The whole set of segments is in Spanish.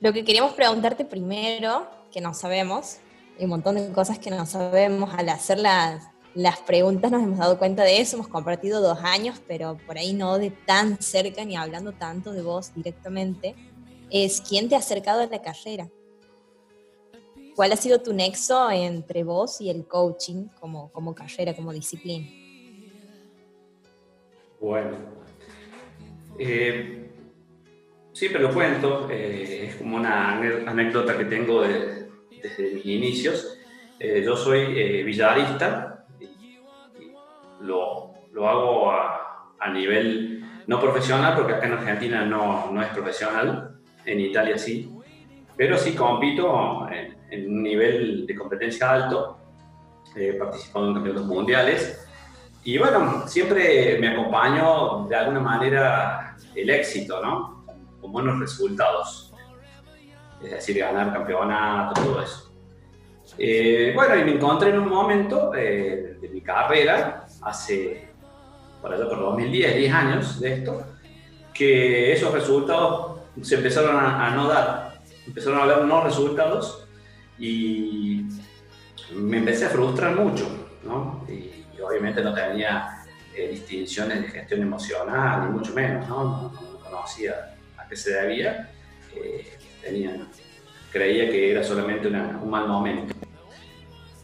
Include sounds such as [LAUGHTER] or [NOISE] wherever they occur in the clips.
Lo que queríamos preguntarte primero, que no sabemos, y un montón de cosas que no sabemos, al hacer las, las preguntas nos hemos dado cuenta de eso, hemos compartido dos años, pero por ahí no de tan cerca ni hablando tanto de vos directamente, es quién te ha acercado a la carrera. ¿Cuál ha sido tu nexo entre vos y el coaching como, como carrera, como disciplina? Bueno, eh, pero lo cuento, eh, es como una anécdota que tengo desde mis inicios. Eh, yo soy villarista y, lo, lo, hago a, a, nivel no profesional, porque acá en Argentina no, no es profesional, en Italia sí, pero sí compito en, en un nivel de competencia alto, eh, participando en campeonatos mundiales. Y bueno, siempre me acompaño de alguna manera el éxito, ¿no? Con, buenos resultados. Es decir, ganar campeonato, todo eso. Eh, bueno, y me encontré en un momento eh, de mi carrera, hace, por allá por 2010, 10 años de esto, que esos resultados se empezaron a, a no dar. Empezaron a haber no resultados y me empecé a frustrar mucho, ¿no? Y, obviamente no tenía eh, distinciones de gestión emocional, ni mucho menos, ¿no? No, conocía a qué se debía, eh, tenía, creía que era solamente un mal momento.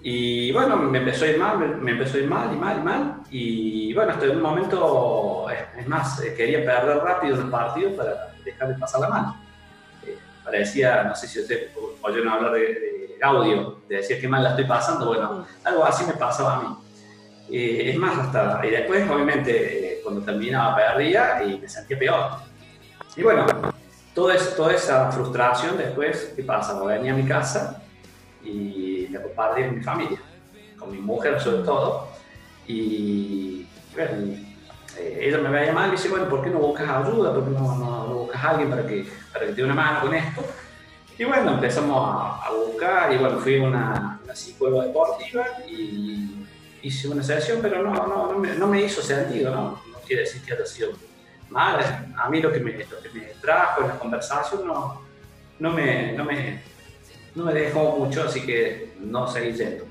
Y bueno, me empezó a ir mal, me empezó a ir mal y mal y mal. Y bueno, hasta un momento, es más, eh, quería perder rápido el partido para dejar de pasar la mano. parecía, no sé si usted oyeron hablar de audio, de decir qué mal la estoy pasando, bueno, algo así me pasaba a mí. Eh, es más, hasta, y después, obviamente, eh, cuando terminaba, perdía y me sentía peor. Y bueno, todo toda esa frustración después, ¿qué pasa? Venía a mi casa y me compartí con mi familia, con mi mujer sobre todo, y, bueno, eh, ella me veía mal y dice, bueno, ¿por qué no buscas ayuda? ¿Por qué no, no, buscas a alguien para que, para que te dé una mano con esto? Y bueno, empezamos a, buscar y bueno, fui a una, una, psicóloga deportiva y hice una sesión, pero no, no, no, me, no me hizo sentido, ¿no? No quiere decir que haya sido mal. A mí lo que me, lo que me trajo en la conversación no, no, me, no, me, no me dejó mucho, así que no seguí yendo.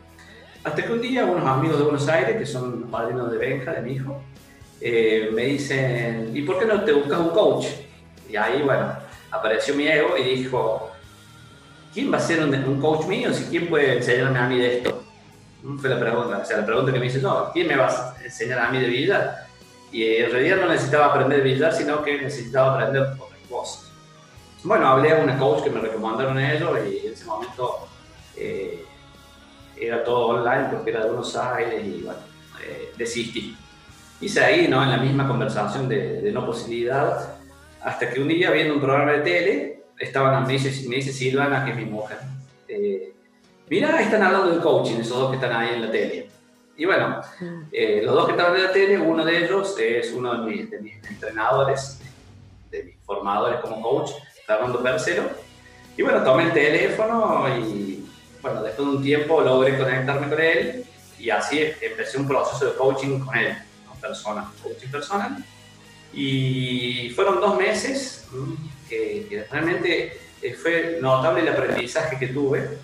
Hasta que un día unos amigos de Buenos Aires, que son padrinos de Benja, de mi hijo, eh, me dicen, ¿y por qué no te buscas un coach? Y ahí, bueno, apareció mi ego y dijo, ¿quién va a ser un, coach mío? Si ¿Quién puede enseñarme a mí de esto? Fue la pregunta. O sea, la pregunta que me hizo, no, ¿quién me va a enseñar a mí de billar? Y en realidad no necesitaba aprender billar, sino que necesitaba aprender otras cosas. Bueno, hablé a una coach que me recomendaron ellos y en ese momento eh, era todo online porque era de Buenos Aires y bueno, eh, desistí. Hice ahí, ¿no? En la misma conversación de, de no posibilidad, hasta que un día viendo un programa de tele, estaban, me dice, me dice Silvana, que es mi mujer, eh, mira, están hablando del coaching, esos dos que están ahí en la tele. Y bueno, eh, los dos que estaban en la tele, uno de ellos es uno de mis, de mis entrenadores, de mis formadores como coach, Fernando Percero. Y bueno, tomé el teléfono y bueno, después de un tiempo logré conectarme con él y así empecé un proceso de coaching con él, con personas, coaching personal. Y fueron dos meses que, realmente eh, fue notable el aprendizaje que tuve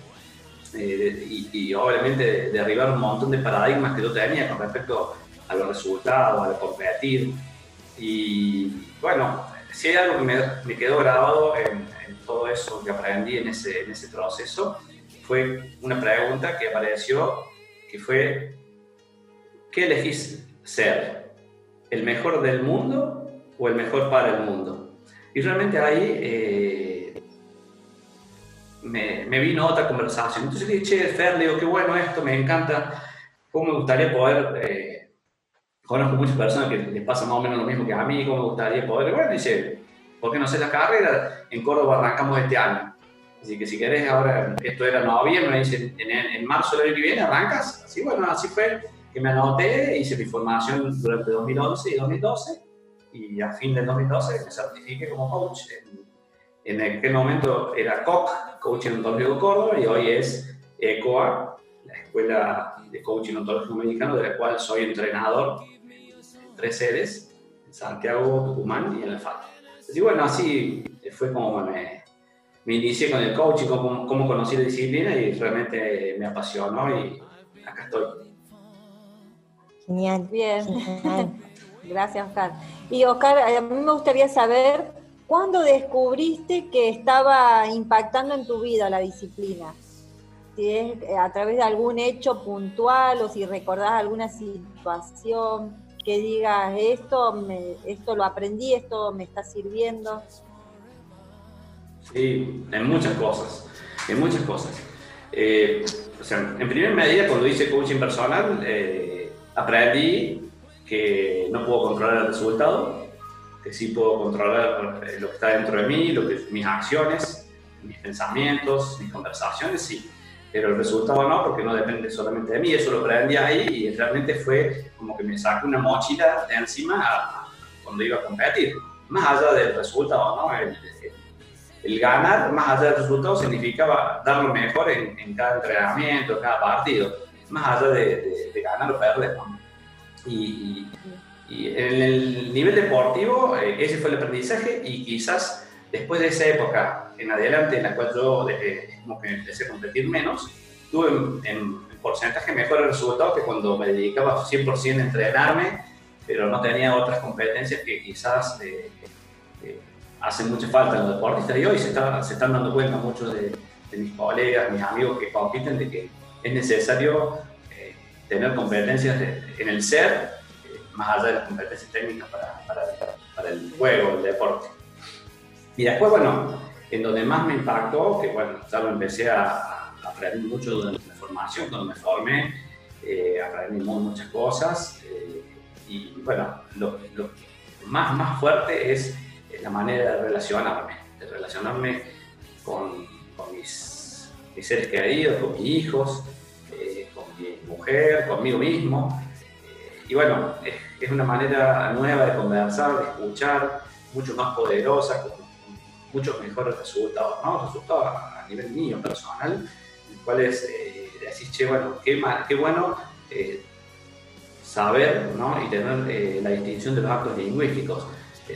eh, y, obviamente derribar un montón de paradigmas que yo tenía con respecto a los resultados, a competir. Y bueno, si hay algo que me, me quedó grabado en, todo eso que aprendí en ese, en ese proceso, fue una pregunta que apareció, que fue, ¿qué elegís ser? ¿El mejor del mundo o el mejor para el mundo? Y realmente ahí eh, me, me, vino otra conversación. Entonces le dije, che, Fer, le digo, qué bueno esto, me encanta. ¿Cómo me gustaría poder... Eh, conozco muchas personas que les pasa más o menos lo mismo que a mí, ¿cómo me gustaría poder... Bueno, dice, ¿por qué no hacer la carrera? En Córdoba arrancamos este año. Así que si querés, ahora, esto era noviembre, dice, en, en marzo del año que viene arrancas. Así, bueno, así fue que me anoté, hice mi formación durante 2011 y 2012 y a fin del 2012 me certifiqué como coach. En, en aquel momento era COC, Coaching Ontológico Córdoba, y hoy es ECOA, la Escuela de Coaching Ontológico Mexicano, de la cual soy entrenador en tres sedes, en Santiago, Tucumán y en El Fato. Y bueno, así fue como me, me inicié con el coaching, cómo, cómo conocí la disciplina y realmente me apasionó y acá estoy. Genial. Bien. [LAUGHS] Gracias, Oscar. Y Oscar, a mí me gustaría saber cuándo descubriste que estaba impactando en tu vida la disciplina. Si es a través de algún hecho puntual o si recordás alguna situación que digas esto, me, esto lo aprendí, esto me está sirviendo. Sí, en muchas cosas, en muchas cosas. Eh, o sea, en primera medida, cuando hice coaching personal, eh, aprendí que no puedo controlar el resultado, que sí puedo controlar eh, lo que está dentro de mí, lo que, mis acciones, mis pensamientos, mis conversaciones, sí. Pero el resultado no, porque no depende solamente de mí. Eso lo aprendí ahí y realmente fue como que me sacó una mochila de encima cuando iba a competir. Más allá del resultado, ¿no? El, el ganar, más allá del resultado, significaba dar lo mejor en, cada entrenamiento, en cada partido, más allá de, ganar o perder. Y, en el nivel deportivo, eh, ese fue el aprendizaje y quizás después de esa época en adelante, en la cual yo como que empecé a competir menos, tuve en, porcentaje mejores resultados que cuando me dedicaba 100% a entrenarme, pero no tenía otras competencias que quizás... Eh, eh, hace mucha falta en los deportistas. Y hoy se, se están dando cuenta muchos de, mis colegas, mis amigos que compiten de que es necesario eh, tener competencias en el ser, eh, más allá de las competencias técnicas para, para, para, el juego, el deporte. Y después, bueno, en donde más me impactó, que bueno, ya lo empecé a, aprender mucho durante la formación, cuando me formé, eh, aprendí muchas cosas y bueno, lo, lo más, más fuerte es la manera de relacionarme, de relacionarme con, mis, seres queridos, con mis hijos, eh, con mi mujer, conmigo mismo. Eh, y bueno, es, una manera nueva de conversar, de escuchar, mucho más poderosa, con, muchos mejores resultados, ¿no? Resultados a, nivel mío, personal, en cuales eh, decís, che, bueno, qué, qué bueno eh, saber ¿no? y tener la distinción de los actos lingüísticos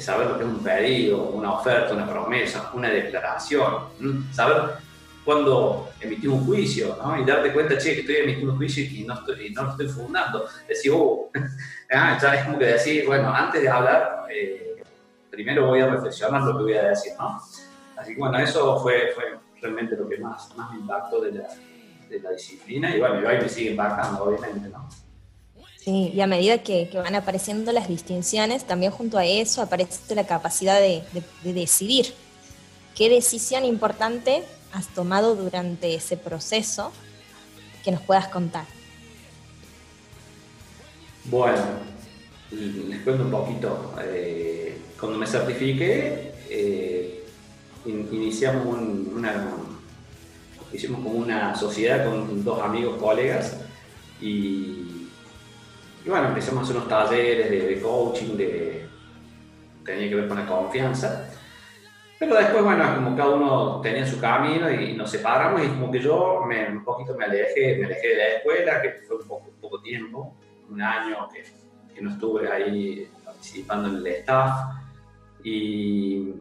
saber lo que es un pedido, una oferta, una promesa, una declaración, saber cuándo emitir un juicio, ¿no? Y darte cuenta, che, que estoy emitiendo un juicio y no, estoy, no lo estoy fundando. Decir, oh, [LAUGHS] ah, ya es como que decir, bueno, antes de hablar, eh, primero voy a reflexionar lo que voy a decir, ¿no? Así que bueno, eso fue, fue realmente lo que más, más me impactó de la, de la disciplina y bueno, y hoy me sigue impactando, obviamente, ¿no? Sí, y a medida que, van apareciendo las distinciones, también junto a eso aparece la capacidad de, decidir. ¿Qué decisión importante has tomado durante ese proceso que nos puedas contar? Bueno, les cuento un poquito. Eh, cuando me certifiqué, eh, iniciamos una, hicimos como una sociedad con dos amigos, colegas, y bueno, empezamos a hacer unos talleres de, coaching, de, tenía que ver con la confianza. Pero después, bueno, como cada uno tenía su camino y nos separamos y como que yo un poquito me alejé, me alejé de la escuela, que fue un poco, poco tiempo, un año que, que, no estuve ahí participando en el staff. Y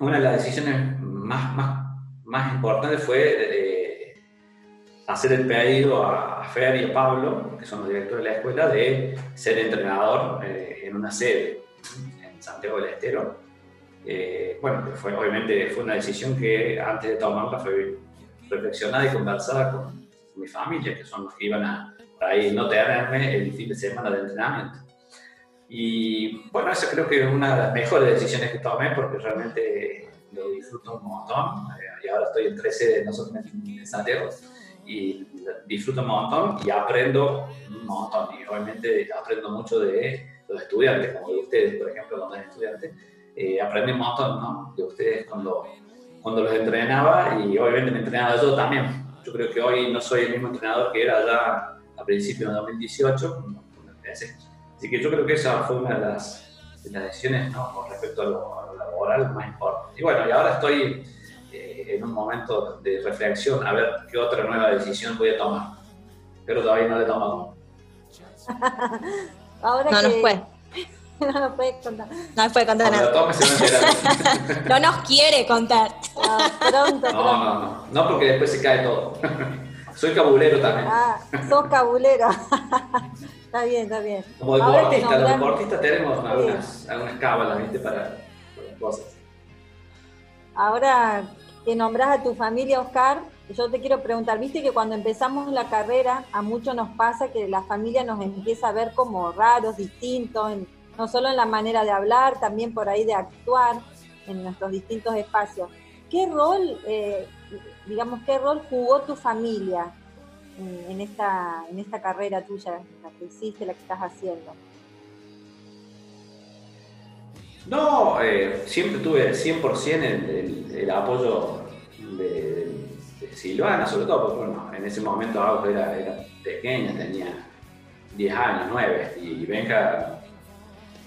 una de las decisiones más, más, más importantes fue eh, hacer el pedido a, Fer y a Pablo, que son los directores de la escuela, de ser entrenador eh, en una sede en Santiago del Estero. Eh, bueno, fue, obviamente fue una decisión que antes de tomarla fue reflexionada y conversada con, mi familia, que son los que iban a ahí no tenerme el fin de semana de entrenamiento. Y bueno, eso creo que es una de las mejores decisiones que tomé porque realmente lo disfruto un montón. Eh, y ahora estoy en tres sedes, nosotros en Santiago y disfruto un montón y aprendo un montón. Y obviamente aprendo mucho de los estudiantes, como de ustedes, por ejemplo, cuando eran estudiantes. Eh, aprendí un montón ¿no? de ustedes cuando, cuando los entrenaba y obviamente me entrenaba yo también. Yo creo que hoy no soy el mismo entrenador que era ya a principios de 2018. Así que yo creo que esa fue una de las, de las decisiones ¿no? con respecto a lo, a lo laboral más importante. Y bueno, y ahora estoy en un momento de reflexión a ver qué otra nueva decisión voy a tomar. Pero todavía no la he tomado. [LAUGHS] ahora no, que, [LAUGHS] no nos puede contar. No nos puede contar nada. lo. [LAUGHS] No nos quiere contar. Ah, pronto, No, pronto. no, no. No, porque después se cae todo. [LAUGHS] Soy cabulero también. Ah, sos cabulero. está bien, está bien. Como deportista, los deportistas tenemos algunas, algunas cábalas, ¿viste? Para, para cosas. Ahora que nombras a tu familia, Oscar, yo te quiero preguntar, viste que cuando empezamos la carrera, a muchos nos pasa que la familia nos empieza a ver como raros, distintos, en- no solo en la manera de hablar, también por ahí de actuar en nuestros distintos espacios. ¿Qué rol, eh, digamos, qué rol jugó tu familia en, esta, en esta carrera tuya, la que hiciste, la que estás haciendo? No, eh, siempre tuve 100% el, el, apoyo de, de Silvana, sobre todo porque bueno, en ese momento Agus era, era pequeña, tenía 10 años, 9, y Benja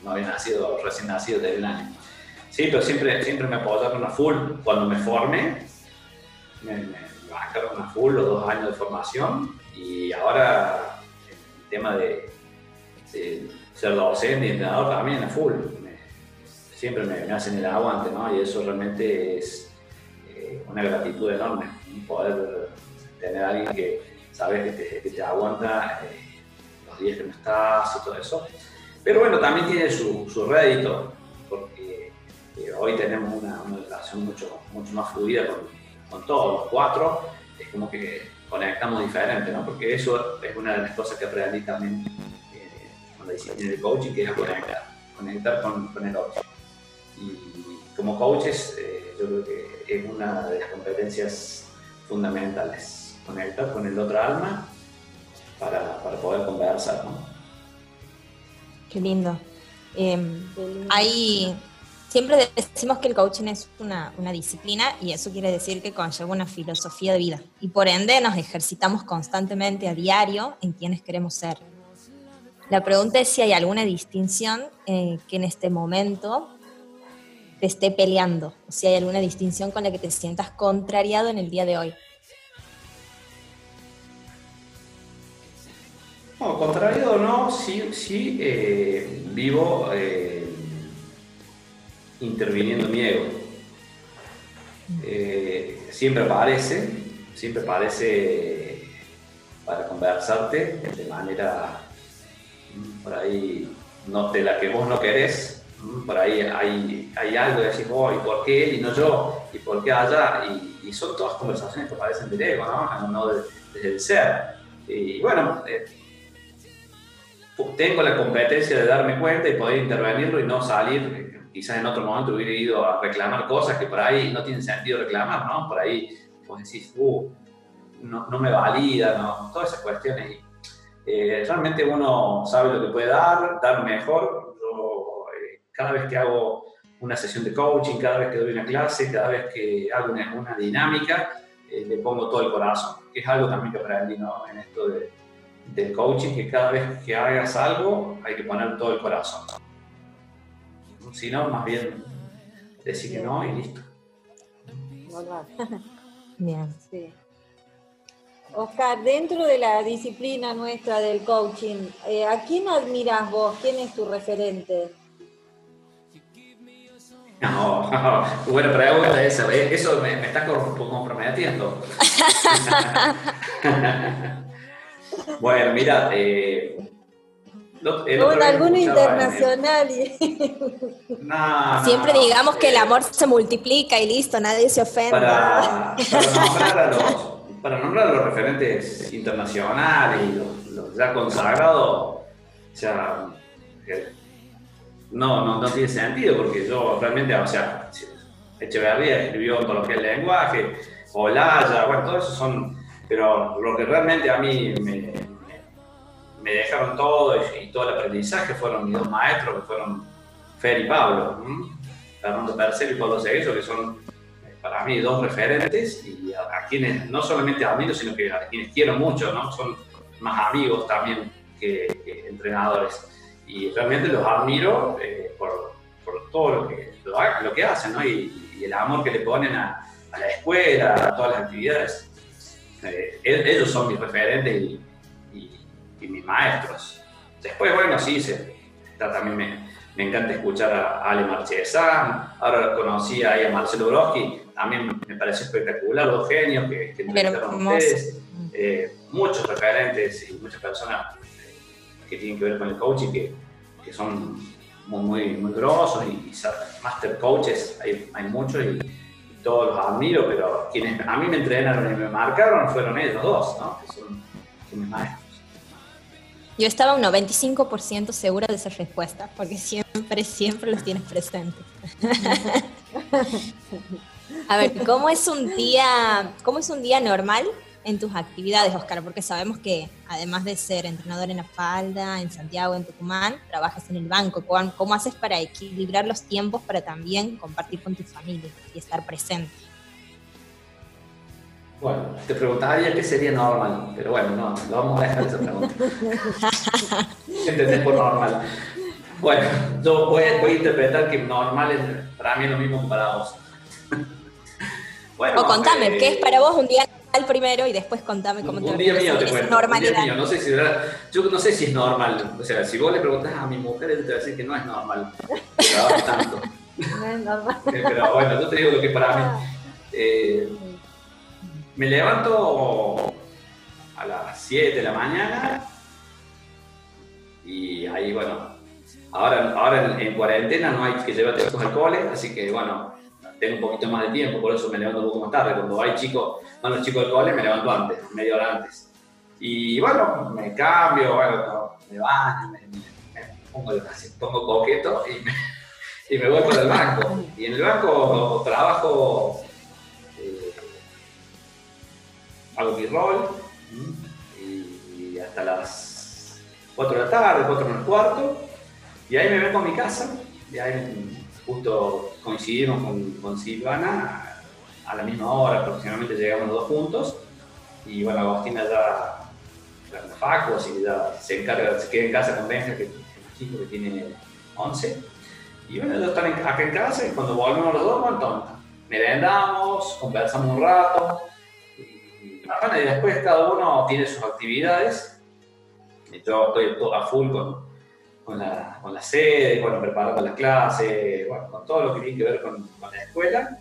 no había nacido, recién nacido de un año. Sí, pero siempre, siempre me apoyaron a full. Cuando me formé, me, me bajaron a full los dos años de formación y ahora el tema de, ser docente y entrenador también a full. Siempre me, hacen el aguante, ¿no? Y eso realmente es eh, una gratitud enorme, poder tener a alguien que sabes que te, que te aguanta eh, los días que no estás y todo eso. Pero bueno, también tiene su, su rédito, porque eh, hoy tenemos una, una relación mucho, mucho más fluida con, con todos los cuatro, es como que conectamos diferente, ¿no? Porque eso es una de las cosas que aprendí también eh, con la disciplina de coaching, que es conectar, conectar con, con el otro. Y como coaches, eh, yo creo que es una de las competencias fundamentales, conectar con el otro alma para, para poder conversar, ¿no? Qué lindo. Qué lindo. Hay, siempre decimos que el coaching es una, una disciplina y eso quiere decir que conlleva una filosofía de vida y por ende nos ejercitamos constantemente a diario en quienes queremos ser. La pregunta es si hay alguna distinción eh, que en este momento te esté peleando, o si hay alguna distinción con la que te sientas contrariado en el día de hoy. No, contrario o no, sí, sí eh, vivo eh, interviniendo mi ego. Eh, siempre aparece, siempre aparece para conversarte de manera mm, por ahí no de la que vos no querés, mm, por ahí hay, hay algo de decir, oh, ¿y por qué él y no yo? ¿Y por qué allá? Y, son todas conversaciones que aparecen del ego, ¿no? No de- desde el ser. Y bueno, tengo la competencia de darme cuenta y poder intervenirlo y no salir, eh, quizás en otro momento hubiera ido a reclamar cosas que por ahí no tienen sentido reclamar, ¿no? Por ahí vos decís, uh, no, no me valida, ¿no? Todas esas cuestiones. Eh, realmente uno sabe lo que puede dar, dar mejor. Yo, eh, cada vez que hago una sesión de coaching, cada vez que doy una clase, cada vez que hago una, una dinámica, eh, le pongo todo el corazón, que es algo también que aprendí ¿no? en esto de, del coaching, que cada vez que hagas algo hay que poner todo el corazón. Si no, más bien decir que no y listo. [LAUGHS] Bien. Sí. Oscar, dentro de la disciplina nuestra del coaching, eh, ¿a quién admiras vos? ¿Quién es tu referente? No, [LAUGHS] buena pregunta esa. Eso me, me está com- comprometiendo. [LAUGHS] bueno, mira, eh, el otro Con alguno internacional. y- No, no, Siempre no, digamos que el eh, amor se multiplica y listo, nadie se ofende. para, para nombrar a los, para nombrar a los referentes internacionales y los, los ya consagrados, o sea, eh, no, no, no tiene sentido porque yo realmente, o sea, Echeverría escribió en coloquial lenguaje, Olaya, bueno, todo eso son, pero lo que realmente a mí me, dejaron todo y, todo el aprendizaje fueron mis dos maestros, que fueron Fer y Pablo. Fernando Percel y Pablo Seguello, que son eh, para mí dos referentes y a, quienes no solamente admiro, sino que a quienes quiero mucho, ¿no? Son más amigos también que, entrenadores. Y realmente los admiro eh, por, todo lo que, lo, que hacen, ¿no? Y, y el amor que le ponen a, a la escuela, a todas las actividades. Eh, el- ellos son mis referentes y, y- y mis maestros. Después, bueno, sí, se, también me- me encanta escuchar a Ale Marchesán, ahora conocí a Marcelo Broski, también me pareció espectacular, los genios que, que ustedes, eh, muchos referentes y muchas personas que tienen que ver con el coaching que, que son muy, muy, muy grosos y, master coaches, hay, hay muchos y, todos los admiro, pero quienes a mí me entrenaron y me marcaron fueron ellos dos, ¿no? que son, son mis maestros. Yo estaba un 95% segura de esa respuesta, porque siempre, siempre los tienes presentes. [LAUGHS] A ver, ¿cómo es un día, cómo es un día normal en tus actividades, Oscar? Porque sabemos que además de ser entrenador en la falda, en Santiago, en Tucumán, trabajas en el banco. ¿Cómo haces para equilibrar los tiempos para también compartir con tu familia y estar presente? Bueno, te preguntaría qué sería normal, pero bueno, no, lo vamos a dejar esa pregunta. [LAUGHS] ¿Entendés por normal? Bueno, yo voy, a interpretar que normal es para mí lo mismo que para vos. [LAUGHS] bueno, o contame, ¿qué es para vos un día normal primero y después contame cómo te día mío te cuento, un día mío, no sé si, yo no sé si es normal, o sea, si vos le preguntas a mi mujer, ella te va a decir que no es normal, tanto. [LAUGHS] No es normal. pero bueno, yo te digo lo que para mí. Ah. Eh, me levanto a las 7 de la mañana y ahí, bueno, ahora, ahora en, cuarentena no hay que llevar chicos al cole, así que, bueno, tengo un poquito más de tiempo, por eso me levanto un poco más tarde. Cuando hay chicos, van los chicos al cole, me levanto antes, media hora antes. Y bueno, me cambio, bueno, me baño, me, pongo, pongo coqueto y me, [LAUGHS] y me voy para el banco. Y en el banco trabajo hago mi rol y, hasta las 4 de la tarde, 4 menos cuarto, y ahí me vengo a mi casa, y ahí justo coincidimos con, con Silvana a la misma hora, aproximadamente llegamos los dos juntos, y bueno, Agostina ya la Paco, así ya se encarga, se queda en casa con Benja, que es un chico que tiene 11, y bueno, ellos están acá en casa y cuando volvemos los dos, bueno, merendamos, conversamos un rato, y después cada uno tiene sus actividades. Yo estoy a full con, con, la, con la sede, bueno, preparando las clases, bueno, con todo lo que tiene que ver con, la escuela.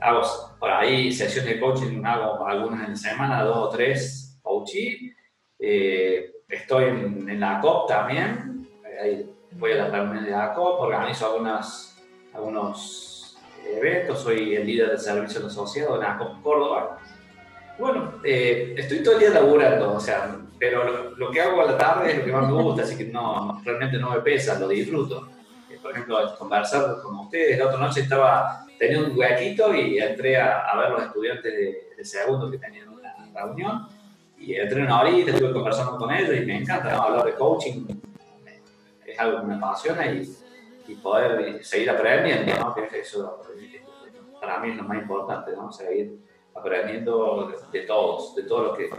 Hago por ahí sesiones de coaching, hago algunas en la semana, dos o tres coaching. Eh, estoy en, la ACOP también, ahí voy a las reuniones de la ACOP, organizo algunas, algunos eventos, soy el líder del servicio asociado en ACOP Córdoba bueno, eh, estoy todo el día laburando, o sea, pero lo, que hago a la tarde es lo que más me gusta, así que no, realmente no me pesa, lo disfruto. Eh, por ejemplo, conversar con ustedes, la otra noche estaba, tenía un huequito y entré a, ver los estudiantes de, segundo que tenían una reunión y entré una horita, estuve conversando con ellos y me encanta hablar de coaching, es algo que me apasiona y, y poder seguir aprendiendo, ¿no? que eso para mí es lo más importante, ¿no? seguir aprendiendo de, todos, de todo lo que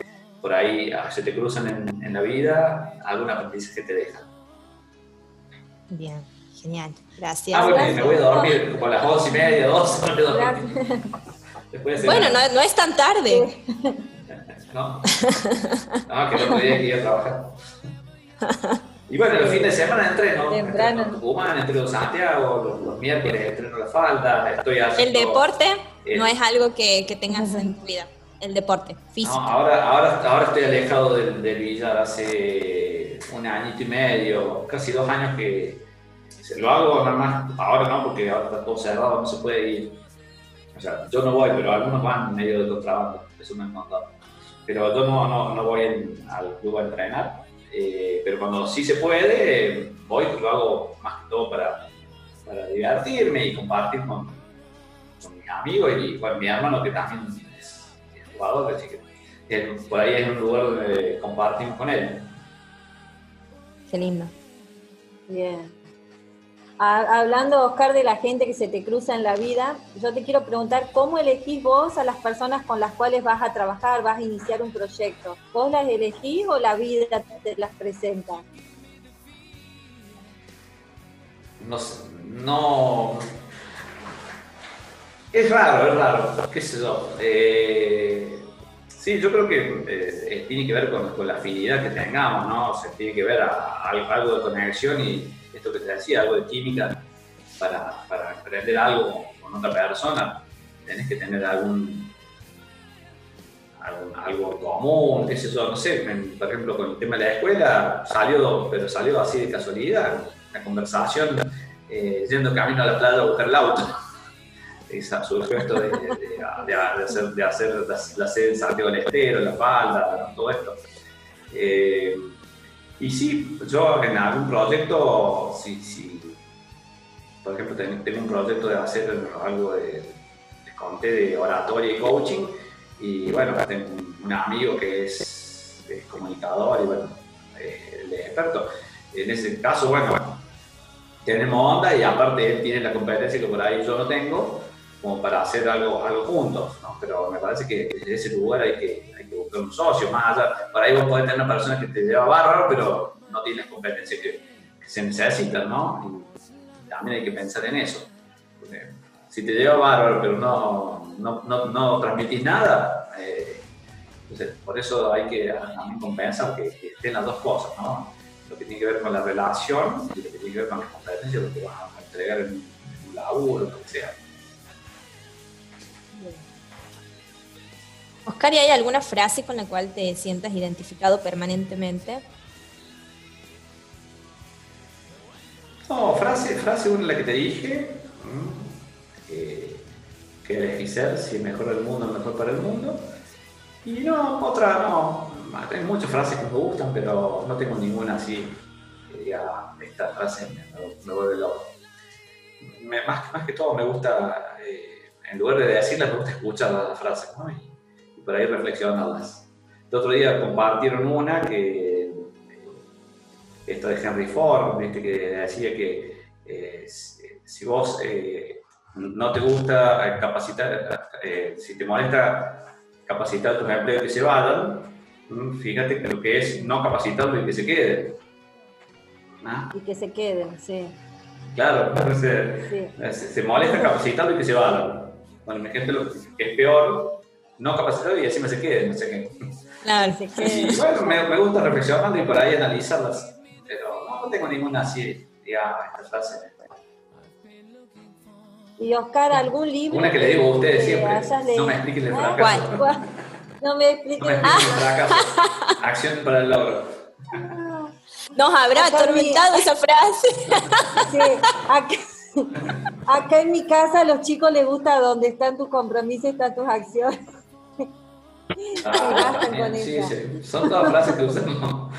por ahí ah, se te cruzan en, en la vida, algún aprendizaje que te dejan. Bien, genial, gracias. Ah, bueno, me voy a dormir como a las dos y media, dos, bueno, no, no, es tan tarde. no, no, que no podía ir a trabajar. [LAUGHS] Y bueno, el fin de semana entreno. Temprano. Entreno Tucumán, entreno Santiago, los, los miércoles entreno la falda, estoy haciendo... ¿El deporte? no es algo que, que, tengas en tu vida, el deporte físico. ahora, ahora, ahora estoy alejado del, del billar hace un añito y medio, casi dos años que lo hago nada más, ahora no, porque ahora está todo cerrado, no se puede ir. O sea, yo no voy, pero algunos van en medio de los trabajos, eso me han contado. Pero yo no, no, no voy al club a entrenar, eh, pero cuando sí se puede, voy, lo hago más que todo para, para divertirme y compartir con, amigo y con mi hermano que también es, jugador, así que por ahí es un lugar donde compartimos con él. Qué lindo. Bien. Hablando, Oscar, de la gente que se te cruza en la vida, yo te quiero preguntar, ¿cómo elegís vos a las personas con las cuales vas a trabajar, vas a iniciar un proyecto? ¿Vos las elegís o la vida te las presenta? No, no, es raro, es raro, qué sé yo. Eh, sí, yo creo que eh, tiene que ver con, la afinidad que tengamos, ¿no? O sea, tiene que ver a, algo de conexión y esto que te decía, algo de química, para, para aprender algo con otra persona, tenés que tener algún, algo común, qué sé yo, no sé, por ejemplo, con el tema de la escuela, salió, pero salió así de casualidad, una conversación eh, yendo camino a la playa a buscar el auto. Esa, surgió esto de, hacer, de hacer la, sede en Santiago del Estero, la falda, todo esto. Eh, y sí, yo en algún proyecto, sí, sí, por ejemplo, tengo un proyecto de hacer algo de, conté, de oratoria y coaching, y bueno, tengo un amigo que es, comunicador y bueno, eh, experto. En ese caso, bueno, tenemos onda y aparte él tiene la competencia que por ahí yo no tengo, como para hacer algo, algo juntos, ¿no? Pero me parece que en ese lugar hay que, buscar un socio, más allá, por ahí vos podés tener una persona que te lleva bárbaro, pero no tiene la competencia que, se necesitan, ¿no? Y también hay que pensar en eso. Si te lleva bárbaro, pero no, no, no, no transmitís nada, eh, entonces, por eso hay que también compensar que, que, estén las dos cosas, ¿no? Lo que tiene que ver con la relación y lo que tiene que ver con las competencias, lo que vas a entregar en un laburo, lo que sea. Oscar, ¿y hay alguna frase con la cual te sientas identificado permanentemente? No, frase, frase una la que te dije, que, que elegí ser, si es mejor el mundo, mejor para el mundo. Y no, otra no, hay muchas frases que me gustan, pero no tengo ninguna así que diga, esta frase me, vuelve loco. más, más, que todo me gusta, eh, en lugar de decirlas, me gusta escuchar las frases, ¿no? Por ahí reflexionarlas. El otro día compartieron una que, eh, esto de Henry Ford, que decía que eh, si vos eh, no te gusta capacitar, si te molesta capacitar a tus empleados que se vayan, fíjate que lo que es no capacitarlos y que se queden. ¿Ah? Y que se queden, sí. Claro, se, se, molesta capacitarlos y que se vayan. Bueno, imagínate lo que es peor no capacitado y encima se quede, no sé qué. Claro, se quede. [LAUGHS] bueno, me, me, gusta reflexionar y por ahí analizarlas, pero no, tengo ninguna así, digamos, esta frase. Y Oscar, ¿algún libro? Una que le digo a ustedes siempre, no me expliquen el ah, fracaso. ¿Cuál? No me expliquen, no me expliquen el fracaso. [LAUGHS] Acción para el logro. Nos habrá atormentado esa frase. [LAUGHS] Sí, acá, acá en mi casa a los chicos les gusta donde están tus compromisos, están tus acciones. Ah, sí, sí. Son todas frases que usamos.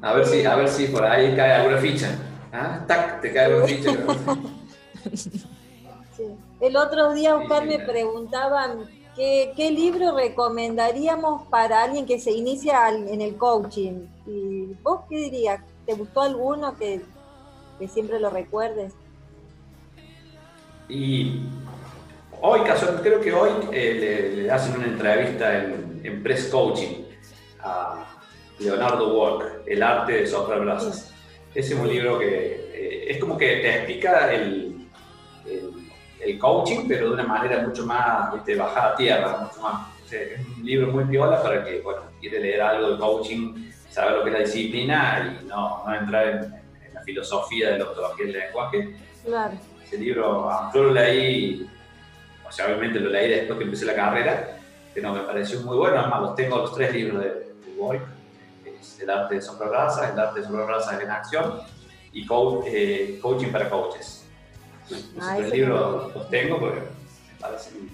A ver si, a ver si por ahí cae alguna ficha. ¿Ah? Tac, te cae alguna ficha. El otro día, Oscar, me preguntaban ¿qué, qué libro recomendaríamos para alguien que se inicia en el coaching. ¿Y vos qué dirías? ¿Te gustó alguno que, que siempre lo recuerdes? Y Hoy, creo que hoy eh, le, hacen una entrevista en, Press Coaching a Leonardo Walk, El arte de soplar brasas. Ese es un libro que eh, es como que te explica el, el, coaching, pero de una manera mucho más de bajada a tierra, mucho más. es un libro muy piola para que, bueno, quiere leer algo de coaching, saber lo que es la disciplina y no, no entrar en, la filosofía de la ontología del lenguaje. Claro. Ese libro, ah, yo lo leí o sea, obviamente lo leí después que empecé la carrera, pero me pareció muy bueno. Además, los tengo los tres libros de, de Es el arte de sombra raza, el arte de sombra raza en acción y eh, coaching para coaches. Los tres libros los tengo porque me parecen,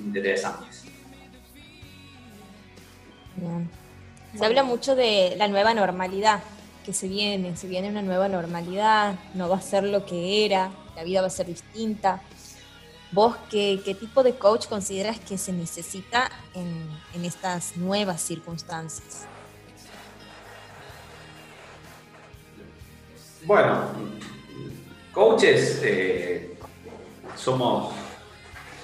me interesantes. Se habla mucho de la nueva normalidad que se viene, se viene una nueva normalidad, no va a ser lo que era, la vida va a ser distinta. ¿Vos qué, qué tipo de coach consideras que se necesita en, en estas nuevas circunstancias? Bueno, coaches eh, somos,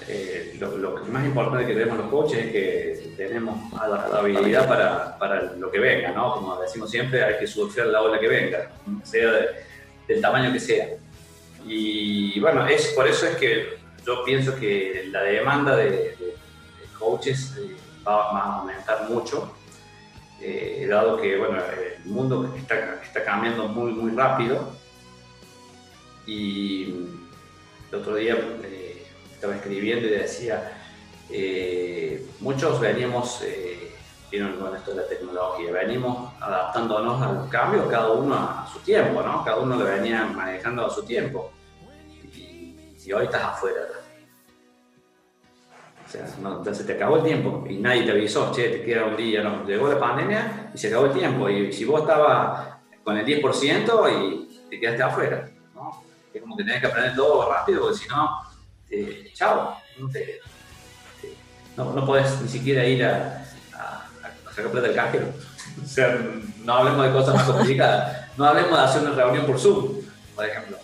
eh, lo, más importante que tenemos los coaches es que tenemos la, habilidad para, para, lo que venga, ¿no? Como decimos siempre, hay que surfear la ola que venga, sea del tamaño que sea. Y bueno, es, por eso es que yo pienso que la demanda de, coaches eh, va, a aumentar mucho, eh, dado que bueno, el mundo está, cambiando muy, muy rápido Y el otro día eh, estaba escribiendo y decía, muchos veníamos, eh, con esto de la tecnología, venimos adaptándonos a los cambios, cada uno a su tiempo, ¿no? Cada uno lo venía manejando a su tiempo. Y, hoy estás afuera. O sea, no, se te acabó el tiempo y nadie te avisó, che, te queda un día, no, llegó la pandemia y se acabó el tiempo. Y si vos estabas con el 10% y te quedaste afuera, ¿no? Es como que tenés que aprender todo rápido porque si no, eh, chao, no, no, podés ni siquiera ir a, a, sacar plata del cajero. O sea, no hablemos de cosas más complicadas, no hablemos de hacer una reunión por Zoom, por ejemplo.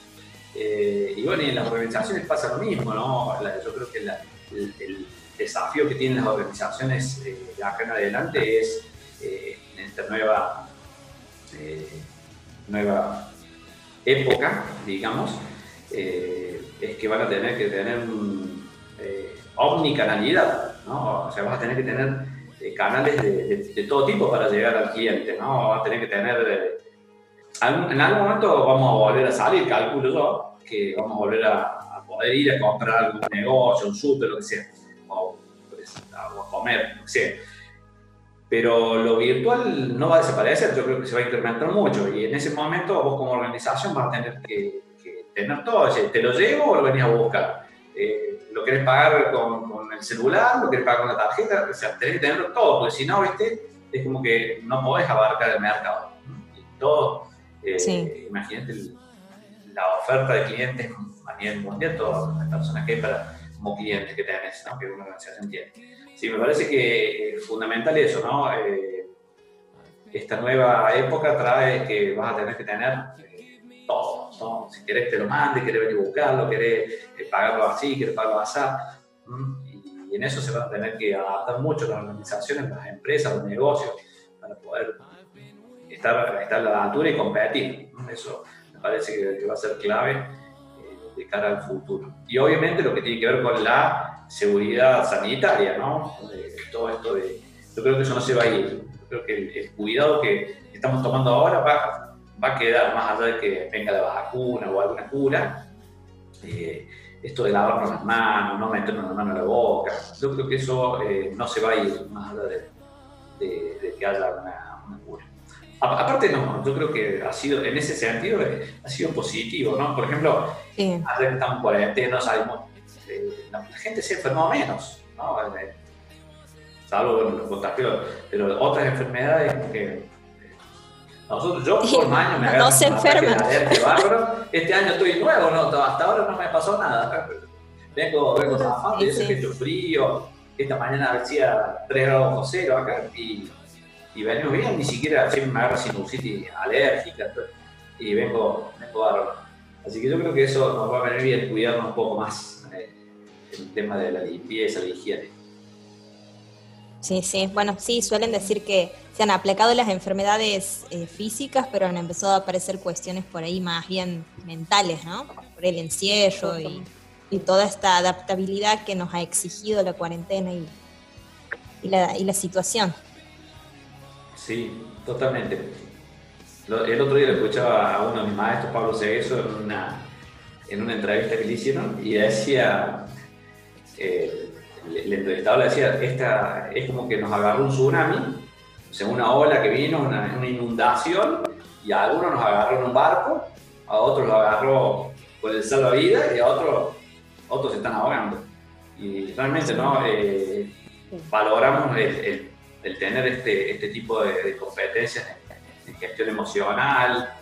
Eh, y bueno, y en las organizaciones pasa lo mismo, ¿no? yo creo que el, desafío que tienen las organizaciones eh, de acá en adelante es eh, en esta nueva, nueva época, digamos, es que van a tener que tener omnicanalidad, ¿no? O sea, vas a tener que tener canales de, todo tipo para llegar al cliente, ¿no? Vas a tener que tener en algún momento vamos a volver a salir, calculo yo, que vamos a volver a, poder ir a comprar algún negocio, un súper, lo que sea, o, pues, a comer, lo que sea. Pero lo virtual no va a desaparecer, yo creo que se va a incrementar mucho y en ese momento vos como organización vas a tener que, tener todo, ¿te lo llevo o lo venís a buscar? Eh, ¿Lo querés pagar con, el celular? ¿Lo querés pagar con la tarjeta? O sea, tenés que tenerlo todo, porque si no, ¿viste? Es como que no podés abarcar el mercado. Todo eh, imagínate la oferta de clientes a nivel mundial, todas las personas que hay para, como clientes que tenés, ¿no? que una organización tiene. Sí, me parece que es fundamental eso, ¿no? Eh, esta nueva época trae que vas a tener que tener eh, todo, Si querés te lo mande, querés venir a buscarlo, querés pagarlo así, querés pagarlo así. Y, en eso se van a tener que adaptar mucho las organizaciones, las empresas, los negocios, para poder estar, estar a la altura y competir. Eso me parece que, va a ser clave eh, de cara al futuro. Y obviamente lo que tiene que ver con la seguridad sanitaria, ¿no? todo esto de, yo creo que eso no se va a ir. Yo creo que el, cuidado que estamos tomando ahora va, va, a quedar más allá de que venga la vacuna o alguna cura. Eh, esto de lavarnos las manos, no meternos la mano en la boca, yo creo que eso eh, no se va a ir más allá de, de que haya una, una cura. Aparte, no, yo creo que ha sido, en ese sentido, eh, ha sido positivo, ¿no? Por ejemplo, sí. que estamos en cuarentena, sabemos, eh, la, gente se enfermó menos, ¿no? Eh, salvo los contagios, pero otras enfermedades que nosotros, yo por un año me no se enferma. Este año estoy nuevo, ¿no? hasta ahora no me pasó nada. Vengo, vengo trabajando y ese pecho frío. Esta mañana decía 3 grados cero acá y y venimos bien, ni siquiera siempre me agarra sinusitis alérgica y vengo, vengo bárbaro. Así que yo creo que eso nos va a venir bien cuidarnos un poco más eh, el tema de la limpieza, la higiene. Sí, sí, bueno, sí, suelen decir que se han aplicado las enfermedades eh, físicas, pero han empezado a aparecer cuestiones por ahí más bien mentales, ¿no? Por el encierro y, y toda esta adaptabilidad que nos ha exigido la cuarentena y, y, la, y la situación. Sí, totalmente. El otro día le escuchaba a uno de mis maestros, Pablo Segueso, en una, en una entrevista que le hicieron y decía, eh, el entrevistador le decía, esta es como que nos agarró un tsunami, o sea, una ola que vino, una, inundación, y a algunos nos agarró en un barco, a otros los agarró con el salvavidas y a otros, otros se están ahogando. Y realmente, ¿no? Eh, valoramos el tener este, este tipo de, competencias en, gestión emocional,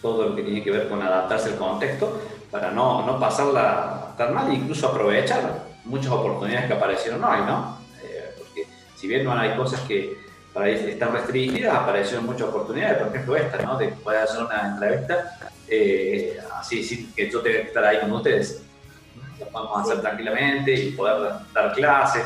todo lo que tiene que ver con adaptarse al contexto, para no, no pasarla tan mal incluso aprovechar muchas oportunidades que aparecieron hoy, ¿no? Eh, porque si bien no hay cosas que para están restringidas, aparecieron muchas oportunidades, por ejemplo esta, ¿no? De poder hacer una entrevista eh, así, sin que yo tenga que estar ahí con ustedes. Lo podemos hacer tranquilamente y poder dar clases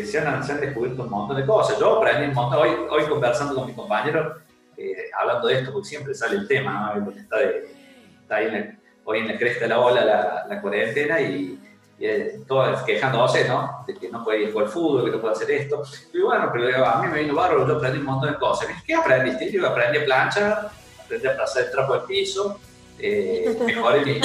se, han, descubierto un montón de cosas. Yo aprendí un montón, hoy, hoy conversando con mi compañero, eh, hablando de esto, porque siempre sale el tema, ¿no? está, está ahí en hoy en la cresta de la ola la, la cuarentena y, y eh, quejándose, ¿no? De que no puede jugar fútbol, que no puede hacer esto. Y bueno, pero a mí me vino barro, yo aprendí un montón de cosas. ¿Qué aprendiste? Yo aprendí a planchar, aprendí a pasar el trapo del piso, eh, mejoré mi,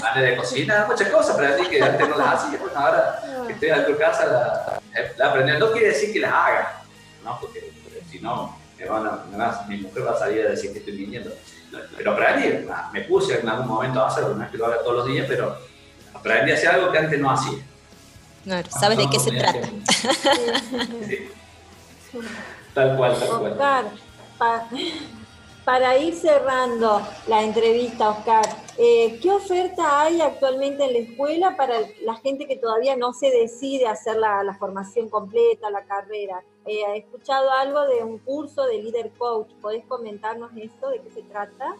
manera de cocinar, muchas cosas aprendí que antes no las hacía, bueno, ahora que estoy en tu casa la, la aprendí. No quiere decir que las haga, ¿no? porque, si no, me van a, mi mujer va a salir a decir que estoy mintiendo. Pero aprendí, me puse en algún momento a hacerlo, no es que lo haga todos los días, pero aprendí a hacer algo que antes no hacía. No, sabes de qué se trata. Tal cual, tal cual. para ir cerrando la entrevista, Oscar, eh, ¿qué oferta hay actualmente en la escuela para la gente que todavía no se decide hacer la, formación completa, la carrera? Eh, ¿He escuchado algo de un curso de líder coach? ¿Podés comentarnos esto? ¿De qué se trata?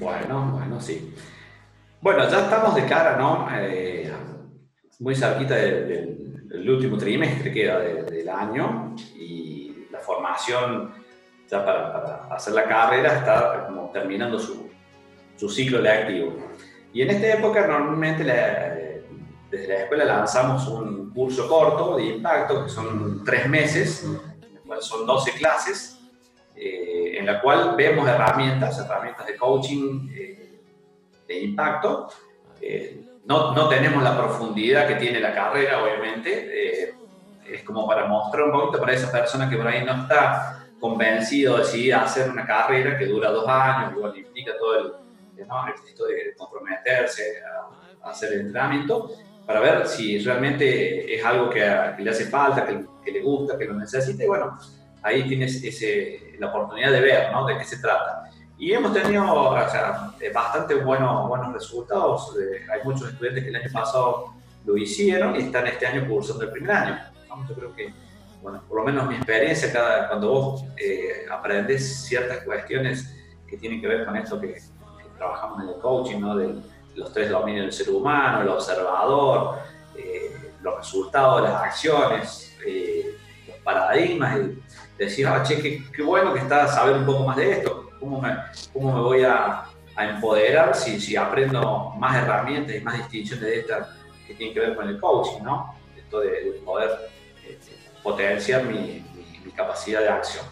Bueno, bueno, sí. Bueno, ya estamos de cara, ¿no? Eh, muy cerquita del, último trimestre que queda del año y la formación ya para, hacer la carrera está como terminando su, su ciclo lectivo. Y en esta época normalmente desde la escuela lanzamos un curso corto de impacto, que son tres meses, son 12 clases, eh, en la cual vemos herramientas, herramientas de coaching eh, de impacto. Eh, no, no, tenemos la profundidad que tiene la carrera, obviamente. es como para mostrar un poquito para esa persona que por ahí no está convencido, decidir hacer una carrera que dura dos años, igual implica todo el, esto de comprometerse a, hacer el entrenamiento, para ver si realmente es algo que, le hace falta, que, le gusta, que lo necesita. Y bueno, ahí tienes ese, la oportunidad de ver ¿no? de qué se trata. Y hemos tenido o sea, eh, bastante buenos, buenos resultados. Eh, hay muchos estudiantes que el año pasado lo hicieron y están este año cursando el primer año. Yo creo que bueno, por lo menos mi experiencia, cada, cuando vos eh, aprendes ciertas cuestiones que tienen que ver con esto que, trabajamos en el coaching, ¿no? de los tres dominios del ser humano, el observador, eh, los resultados las acciones, eh, los paradigmas, y decir, ah, che, qué, bueno que está saber un poco más de esto, cómo me, cómo me voy a, empoderar si, si, aprendo más herramientas y más distinciones de estas que tienen que ver con el coaching, ¿no? Esto de, de poder potenciar mi, capacidad de acción.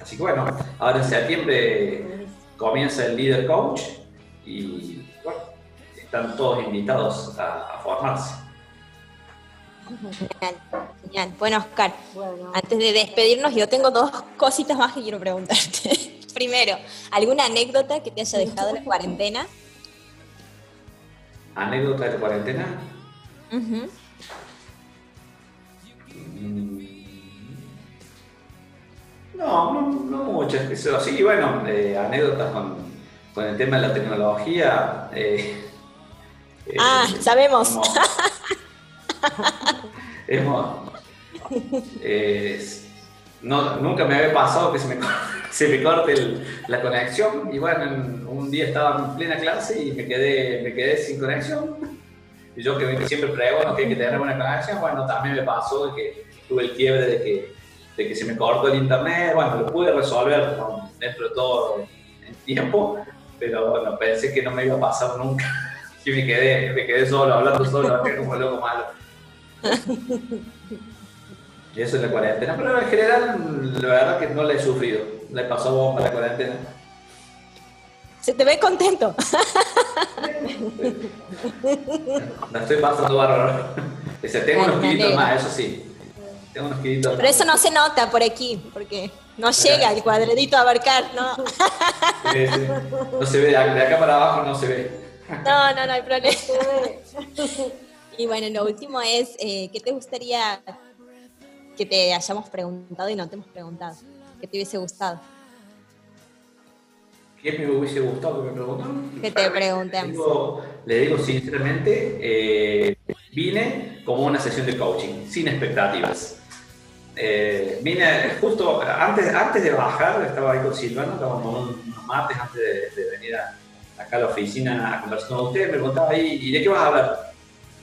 Así que bueno, ahora en septiembre comienza el Leader Coach y bueno, están todos invitados a, formarse. Genial, genial. Bueno, Oscar, antes de despedirnos, yo tengo dos cositas más que quiero preguntarte. [LAUGHS] Primero, ¿alguna anécdota que te haya dejado la cuarentena? ¿Anécdota de cuarentena? No, no, muchas. Eso, sí, bueno, eh, anécdotas con, con, el tema de la tecnología. Eh, eh, ah, sabemos. [LAUGHS] no, nunca me había pasado que se me, [LAUGHS] se me corte la conexión y bueno, un día estaba en plena clase y me quedé, me quedé sin conexión. Y yo que siempre pregunto que hay que tener buena conexión, bueno, también me pasó que tuve el quiebre de que de que se me cortó el internet, bueno, lo pude resolver dentro de todo el tiempo, pero bueno, pensé que no me iba a pasar nunca. [LAUGHS] Y me quedé, me quedé solo, hablando solo, como loco malo. Y eso es la cuarentena, pero en general, la verdad que no la he sufrido. La he pasado bomba la cuarentena. Se te ve contento. La estoy pasando bárbaro. Tengo unos kilitos más, eso sí. Tengo unos kilitos Pero eso no se nota por aquí, porque no llega el cuadradito a abarcar, ¿no? Sí, sí. No se ve, de acá para abajo no se ve. No, no, no hay problema. Y bueno, lo último es, eh, ¿qué te gustaría que te hayamos preguntado y no te hemos preguntado? ¿Qué te hubiese gustado? ¿Qué me hubiese gustado que me preguntaran? Que te preguntemos. Le digo, sinceramente, eh, vine como una sesión de coaching, sin expectativas. Eh, vine justo antes, antes de bajar, estaba ahí con Silvano, estábamos unos mates antes de, venir acá a la oficina a conversar con usted, me contaba ahí, ¿y de qué vas a hablar?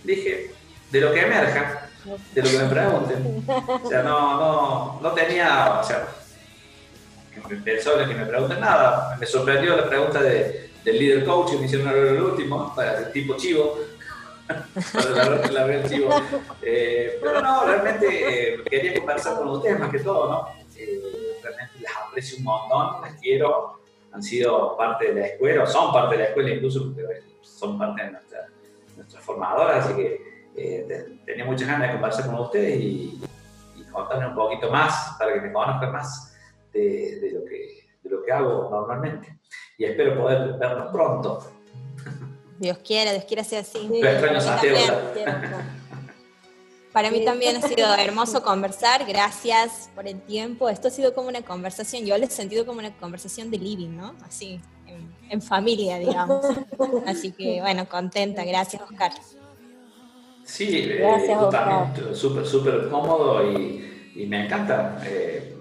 Dije, de lo que emerja, de lo que me pregunten. O sea, no, no, no tenía, o sea, que me pregunten nada. Me sorprendió la pregunta de, del líder coach, me hicieron el último, para el tipo chivo. La. Eh, pero no, realmente eh, quería conversar con ustedes más que todo, ¿no? Realmente les aprecio un montón, las quiero, han sido parte de la escuela, o son parte de la escuela incluso, son parte de nuestra, nuestra formadora, así que eh, tenía muchas ganas de conversar con ustedes y, y, contarles un poquito más para que me conozcan más de, de, lo que, de lo que hago normalmente. Y espero poder vernos pronto. Dios quiera, Dios quiera sea así. Sí, extraño Santiago. Para mí también ha sido hermoso [LAUGHS] conversar, gracias por el tiempo. Esto ha sido como una conversación, yo lo he sentido como una conversación de living, ¿no? Así, en, en familia, digamos. Así que, bueno, contenta, gracias Oscar. Sí, eh, gracias, eh, súper, súper cómodo y, y, me encanta. Eh,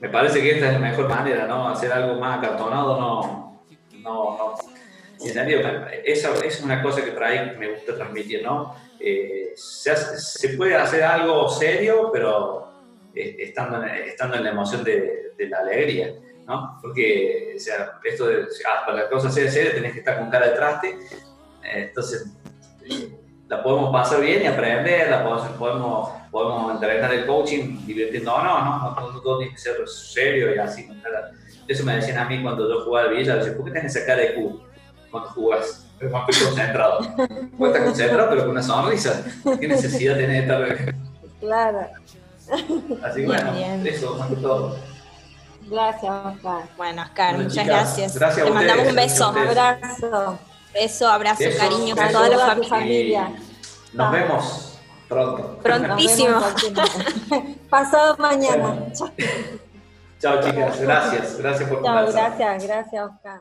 me parece que esta es la mejor manera, ¿no? Hacer algo más acartonado, no, no, no. Esa, es una cosa que por ahí me gusta transmitir, ¿no? Eh, se, se, puede hacer algo serio, pero eh, estando, en, estando en la emoción de, de, la alegría, ¿no? Porque, o sea, esto de, ah, para la cosa sea seria tenés que estar con cara de traste, eh, entonces la podemos pasar bien y aprender, la podemos, podemos, podemos entrenar el coaching divirtiendo, no, no, no, todo tiene que ser serio y así, Eso me decían a mí cuando yo jugaba al Villa, ¿por qué tienes esa cara de culo cuando jugás? pero más estoy concentrado. Puede estar concentrado, pero con una sonrisa. ¿Qué necesidad tiene de estar? Claro. Así que bueno, bien. eso, más que todo. Gracias, Oscar. Bueno, Oscar, bueno, muchas chicas, gracias. gracias. Te mandamos un beso. Un abrazo. Beso, abrazo, cariño a toda la familia. Nos vemos pronto. Prontísimo. Pasado mañana. Chao, chicas. Gracias. Gracias por Chao, gracias. Gracias, Oscar.